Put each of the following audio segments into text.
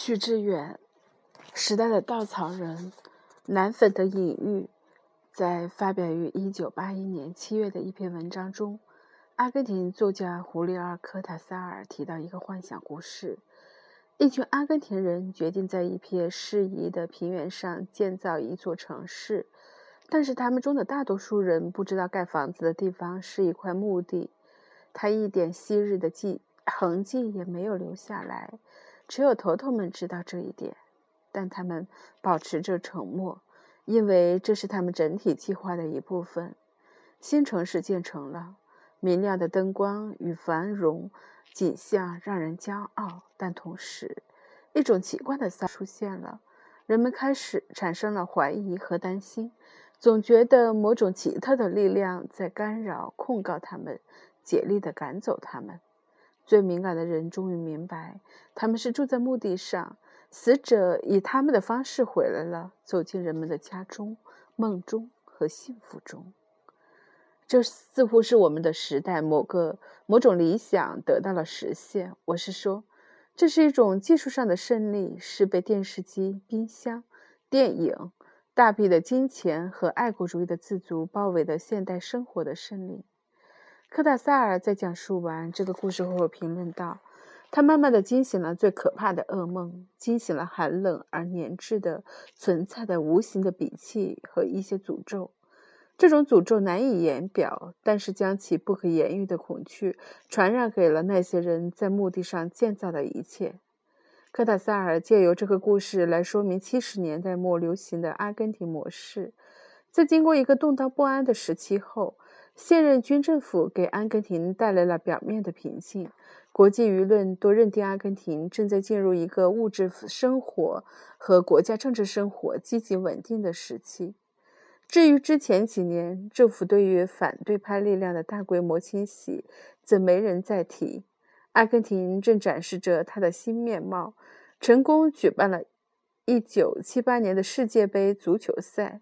许志远，时代的稻草人，奶粉的隐喻，在发表于一九八一年七月的一篇文章中，阿根廷作家胡利尔·科塔萨尔提到一个幻想故事：一群阿根廷人决定在一片适宜的平原上建造一座城市，但是他们中的大多数人不知道盖房子的地方是一块墓地，他一点昔日的迹痕迹也没有留下来。只有头头们知道这一点，但他们保持着沉默，因为这是他们整体计划的一部分。新城市建成了，明亮的灯光与繁荣景象让人骄傲，但同时，一种奇怪的骚出现了。人们开始产生了怀疑和担心，总觉得某种奇特的力量在干扰、控告他们，竭力地赶走他们。最敏感的人终于明白，他们是住在墓地上，死者以他们的方式回来了，走进人们的家中、梦中和幸福中。这似乎是我们的时代某个某种理想得到了实现。我是说，这是一种技术上的胜利，是被电视机、冰箱、电影、大批的金钱和爱国主义的自足包围的现代生活的胜利。科塔萨尔在讲述完这个故事后评论道：“他慢慢的惊醒了最可怕的噩梦，惊醒了寒冷而粘滞的存在的无形的笔气和一些诅咒。这种诅咒难以言表，但是将其不可言喻的恐惧传染给了那些人在墓地上建造的一切。”科塔萨尔借由这个故事来说明七十年代末流行的阿根廷模式，在经过一个动荡不安的时期后。现任军政府给阿根廷带来了表面的平静，国际舆论都认定阿根廷正在进入一个物质生活和国家政治生活积极稳定的时期。至于之前几年政府对于反对派力量的大规模清洗，则没人再提。阿根廷正展示着它的新面貌，成功举办了1978年的世界杯足球赛。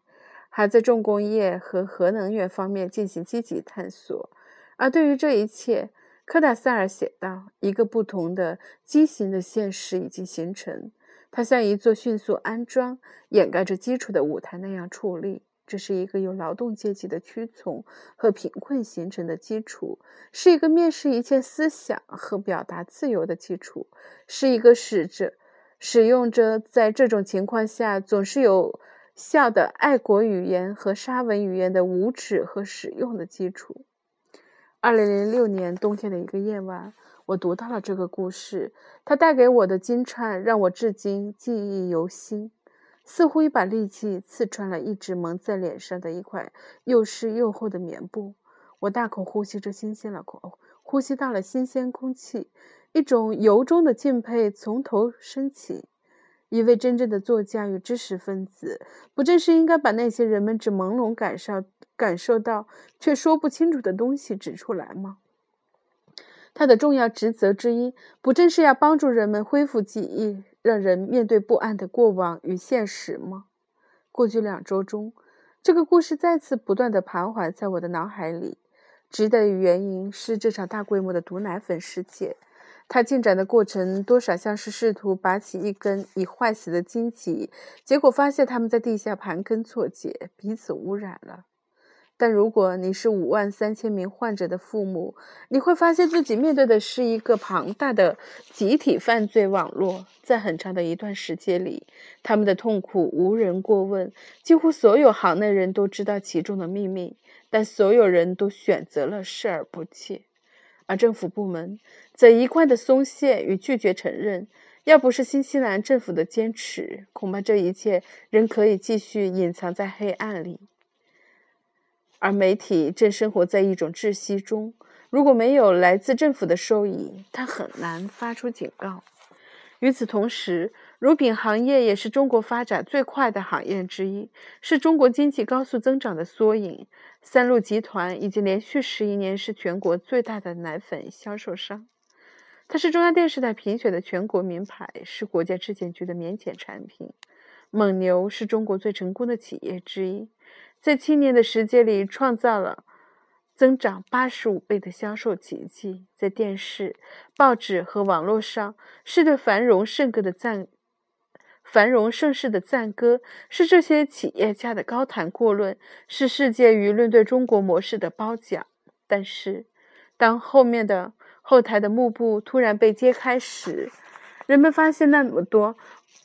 还在重工业和核能源方面进行积极探索。而对于这一切，科达塞尔写道：“一个不同的畸形的现实已经形成，它像一座迅速安装、掩盖着基础的舞台那样矗立。这是一个由劳动阶级的屈从和贫困形成的基础，是一个面试一切思想和表达自由的基础，是一个使着使用着在这种情况下总是有。”笑的爱国语言和沙文语言的无耻和使用的基础。二零零六年冬天的一个夜晚，我读到了这个故事，它带给我的惊颤让我至今记忆犹新，似乎一把利器刺穿了一直蒙在脸上的一块又湿又厚的棉布。我大口呼吸着新鲜的空，呼吸到了新鲜空气，一种由衷的敬佩从头升起。一位真正的作家与知识分子，不正是应该把那些人们只朦胧感受、感受到却说不清楚的东西指出来吗？他的重要职责之一，不正是要帮助人们恢复记忆，让人面对不安的过往与现实吗？过去两周中，这个故事再次不断地徘徊在我的脑海里。值得的原因是这场大规模的毒奶粉事件。它进展的过程多少像是试图拔起一根已坏死的荆棘，结果发现它们在地下盘根错节，彼此污染了。但如果你是五万三千名患者的父母，你会发现自己面对的是一个庞大的集体犯罪网络。在很长的一段时间里，他们的痛苦无人过问，几乎所有行内人都知道其中的秘密，但所有人都选择了视而不见。而政府部门则一贯的松懈与拒绝承认。要不是新西兰政府的坚持，恐怕这一切仍可以继续隐藏在黑暗里。而媒体正生活在一种窒息中。如果没有来自政府的收益，它很难发出警告。与此同时，乳品行业也是中国发展最快的行业之一，是中国经济高速增长的缩影。三鹿集团已经连续十一年是全国最大的奶粉销售商，它是中央电视台评选的全国名牌，是国家质检局的免检产品。蒙牛是中国最成功的企业之一，在七年的时间里创造了增长八十五倍的销售奇迹，在电视、报纸和网络上是对繁荣盛歌的赞繁荣盛世的赞歌，是这些企业家的高谈阔论，是世界舆论对中国模式的褒奖。但是，当后面的后台的幕布突然被揭开时，人们发现那么多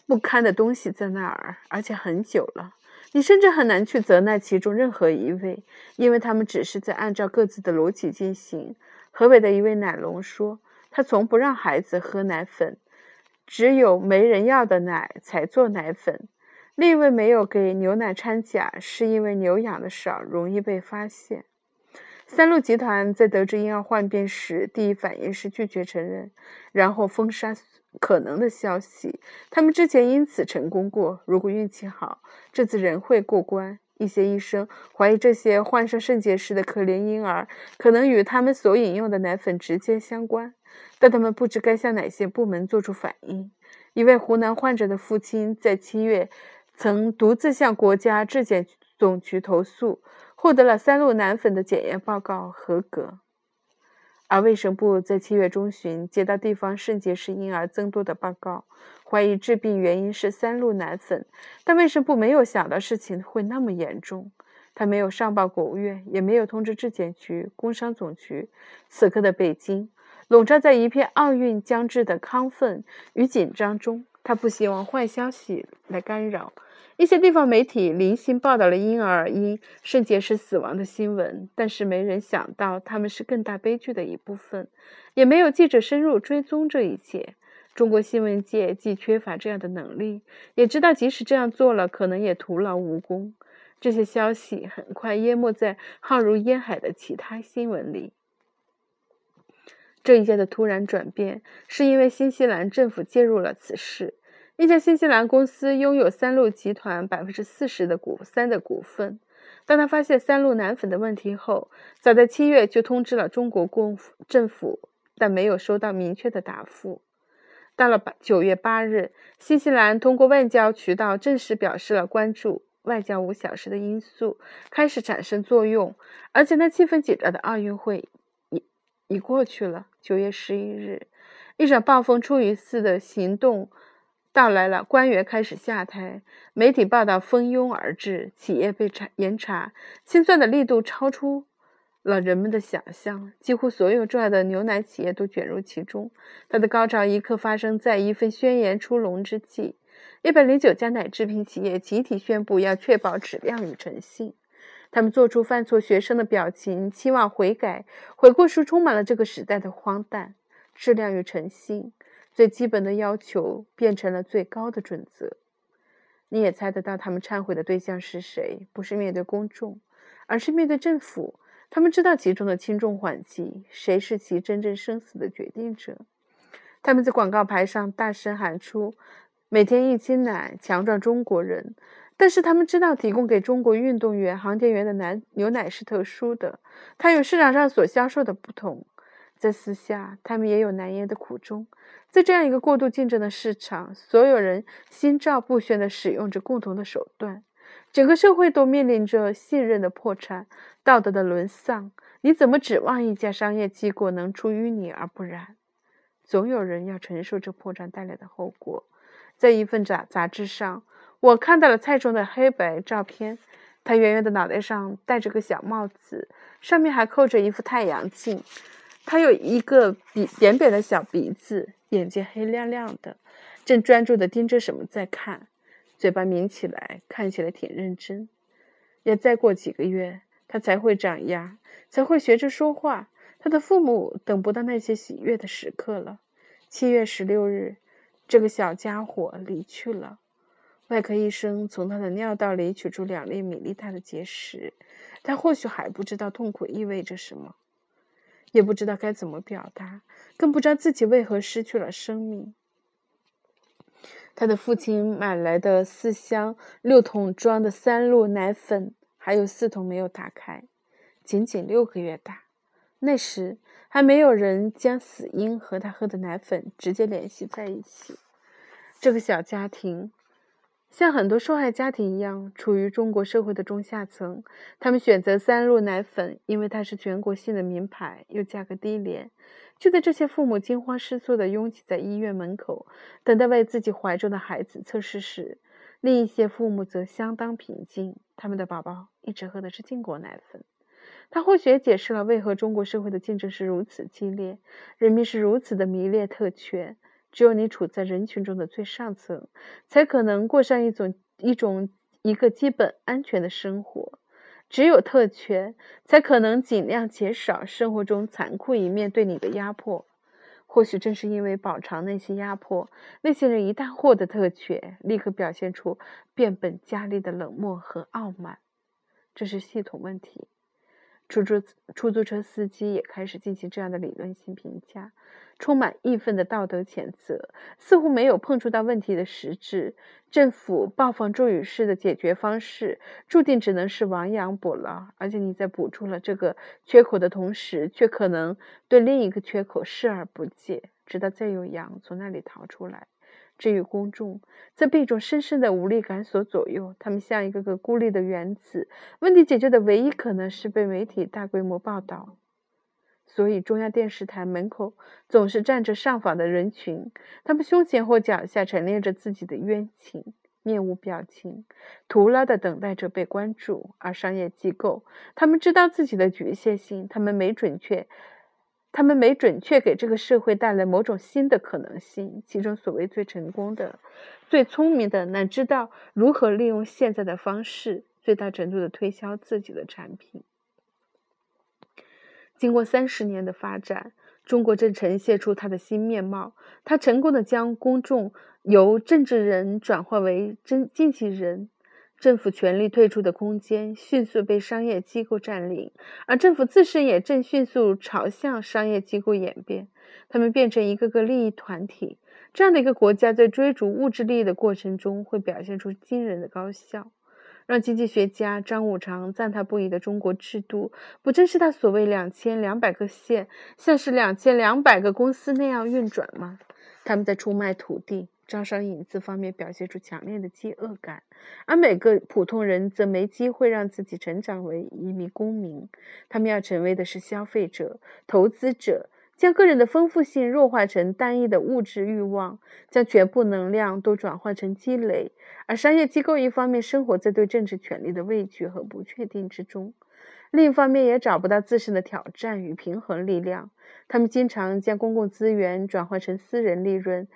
不堪的东西在那儿，而且很久了。你甚至很难去责难其中任何一位，因为他们只是在按照各自的逻辑进行。河北的一位奶农说：“他从不让孩子喝奶粉，只有没人要的奶才做奶粉。”另一位没有给牛奶掺假，是因为牛养的少，容易被发现。三鹿集团在得知婴儿患病时，第一反应是拒绝承认，然后封杀可能的消息。他们之前因此成功过，如果运气好，这次仍会过关。一些医生怀疑这些患上肾结石的可怜婴儿可能与他们所饮用的奶粉直接相关，但他们不知该向哪些部门做出反应。一位湖南患者的父亲在七月曾独自向国家质检总局投诉。获得了三鹿奶粉的检验报告合格，而卫生部在七月中旬接到地方肾结石婴儿增多的报告，怀疑致病原因是三鹿奶粉，但卫生部没有想到事情会那么严重，他没有上报国务院，也没有通知质检局、工商总局。此刻的北京笼罩在一片奥运将至的亢奋与紧张中，他不希望坏消息来干扰。一些地方媒体零星报道了婴儿因肾结石死亡的新闻，但是没人想到他们是更大悲剧的一部分，也没有记者深入追踪这一切。中国新闻界既缺乏这样的能力，也知道即使这样做了，可能也徒劳无功。这些消息很快淹没在浩如烟海的其他新闻里。这一切的突然转变，是因为新西兰政府介入了此事。一家新西兰公司拥有三鹿集团百分之四十的股三的股份。当他发现三鹿奶粉的问题后，早在七月就通知了中国公政府，但没有收到明确的答复。到了八九月八日，新西兰通过外交渠道正式表示了关注。外交五小时的因素开始产生作用，而且那气氛紧张的奥运会已已过去了。九月十一日，一场暴风骤雨似的行动。到来了，官员开始下台，媒体报道蜂拥而至，企业被查严查，清算的力度超出了人们的想象，几乎所有重要的牛奶企业都卷入其中。它的高潮一刻发生在一份宣言出笼之际，一百零九家奶制品企业集体宣布要确保质量与诚信，他们做出犯错学生的表情，期望悔改。悔过书充满了这个时代的荒诞，质量与诚信。最基本的要求变成了最高的准则。你也猜得到，他们忏悔的对象是谁？不是面对公众，而是面对政府。他们知道其中的轻重缓急，谁是其真正生死的决定者。他们在广告牌上大声喊出“每天一斤奶，强壮中国人”。但是他们知道，提供给中国运动员、航天员的奶牛奶是特殊的，它与市场上所销售的不同。在私下，他们也有难言的苦衷。在这样一个过度竞争的市场，所有人心照不宣地使用着共同的手段，整个社会都面临着信任的破产、道德的沦丧。你怎么指望一家商业机构能出淤泥而不染？总有人要承受这破绽带来的后果。在一份杂杂志上，我看到了蔡中的黑白照片，他圆圆的脑袋上戴着个小帽子，上面还扣着一副太阳镜。他有一个鼻扁扁的小鼻子，眼睛黑亮亮的，正专注地盯着什么在看，嘴巴抿起来，看起来挺认真。要再过几个月，他才会长牙，才会学着说话。他的父母等不到那些喜悦的时刻了。七月十六日，这个小家伙离去了。外科医生从他的尿道里取出两粒米粒大的结石，他或许还不知道痛苦意味着什么。也不知道该怎么表达，更不知道自己为何失去了生命。他的父亲买来的四箱六桶装的三鹿奶粉，还有四桶没有打开，仅仅六个月大。那时还没有人将死婴和他喝的奶粉直接联系在一起。这个小家庭像很多受害家庭一样，处于中国社会的中下层，他们选择三鹿奶粉，因为它是全国性的名牌，又价格低廉。就在这些父母惊慌失措地拥挤在医院门口，等待为自己怀中的孩子测试时，另一些父母则相当平静，他们的宝宝一直喝的是进口奶粉。他或许也解释了为何中国社会的竞争是如此激烈，人民是如此的迷恋特权。只有你处在人群中的最上层，才可能过上一种一种一个基本安全的生活。只有特权，才可能尽量减少生活中残酷一面对你的压迫。或许正是因为饱尝那些压迫，那些人一旦获得特权，立刻表现出变本加厉的冷漠和傲慢。这是系统问题。出租出租车司机也开始进行这样的理论性评价，充满义愤的道德谴责，似乎没有碰触到问题的实质。政府暴放咒语式的解决方式，注定只能是亡羊补牢。而且你在补助了这个缺口的同时，却可能对另一个缺口视而不见，直到再有羊从那里逃出来。至于公众，则被一种深深的无力感所左右。他们像一个个孤立的原子，问题解决的唯一可能是被媒体大规模报道。所以，中央电视台门口总是站着上访的人群，他们胸前或脚下陈列着自己的冤情，面无表情，徒劳地等待着被关注。而商业机构，他们知道自己的局限性，他们没准确。他们没准确给这个社会带来某种新的可能性，其中所谓最成功的、最聪明的，乃知道如何利用现在的方式，最大程度的推销自己的产品。经过三十年的发展，中国正呈现出它的新面貌。它成功的将公众由政治人转化为真经纪人。政府权力退出的空间迅速被商业机构占领，而政府自身也正迅速朝向商业机构演变。他们变成一个个利益团体。这样的一个国家在追逐物质利益的过程中，会表现出惊人的高效。让经济学家张五常赞叹不已的中国制度，不正是他所谓两千两百个县，像是两千两百个公司那样运转吗？他们在出卖土地。招商引资方面表现出强烈的饥饿感，而每个普通人则没机会让自己成长为一名公民。他们要成为的是消费者、投资者，将个人的丰富性弱化成单一的物质欲望，将全部能量都转化成积累。而商业机构一方面生活在对政治权力的畏惧和不确定之中，另一方面也找不到自身的挑战与平衡力量。他们经常将公共资源转化成私人利润。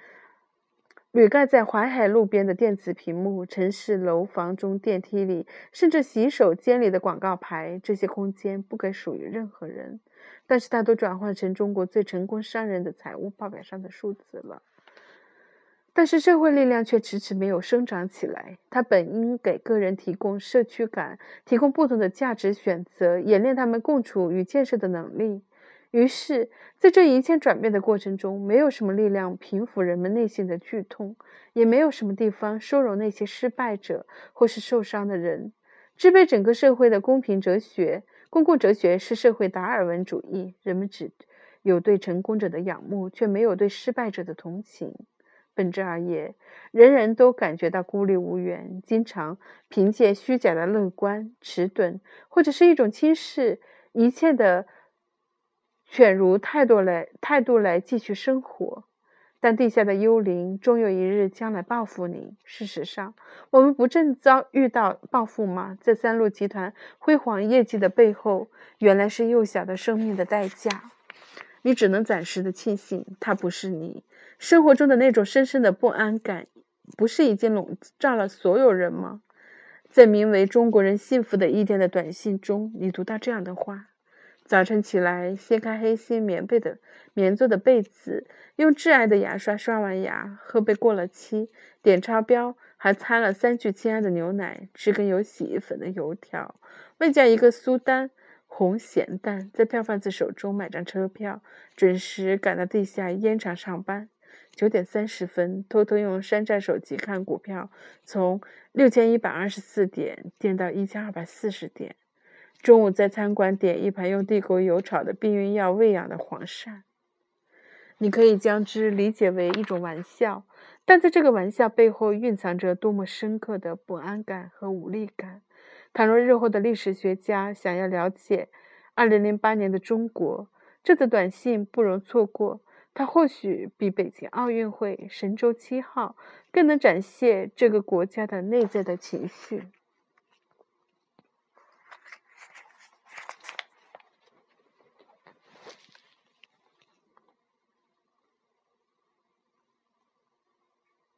铝盖在淮海路边的电子屏幕、城市楼房中电梯里，甚至洗手间里的广告牌，这些空间不该属于任何人，但是它都转换成中国最成功商人的财务报表上的数字了。但是社会力量却迟迟没有生长起来，它本应给个人提供社区感，提供不同的价值选择，演练他们共处与建设的能力。于是，在这一切转变的过程中，没有什么力量平抚人们内心的剧痛，也没有什么地方收容那些失败者或是受伤的人。支配整个社会的公平哲学、公共哲学是社会达尔文主义。人们只有对成功者的仰慕，却没有对失败者的同情。本质而言，人人都感觉到孤立无援，经常凭借虚假的乐观、迟钝，或者是一种轻视一切的。犬儒态度来态度来继续生活，但地下的幽灵终有一日将来报复你。事实上，我们不正遭遇到报复吗？在三鹿集团辉煌业绩的背后，原来是幼小的生命的代价。你只能暂时的庆幸，它不是你生活中的那种深深的不安感，不是已经笼罩了所有人吗？在名为《中国人幸福的一天》的短信中，你读到这样的话。早晨起来，掀开黑心棉被的棉做的被子，用挚爱的牙刷刷完牙，喝杯过了期、点超标还掺了三聚氰胺的牛奶，吃根有洗衣粉的油条，外加一个苏丹红咸蛋，在票贩子手中买张车票，准时赶到地下烟厂上班。九点三十分，偷偷用山寨手机看股票，从六千一百二十四点跌到一千二百四十点。中午在餐馆点一盘用地沟油炒的避孕药喂养的黄鳝。你可以将之理解为一种玩笑，但在这个玩笑背后蕴藏着多么深刻的不安感和无力感。倘若日后的历史学家想要了解2008年的中国，这则短信不容错过。它或许比北京奥运会、神舟七号更能展现这个国家的内在的情绪。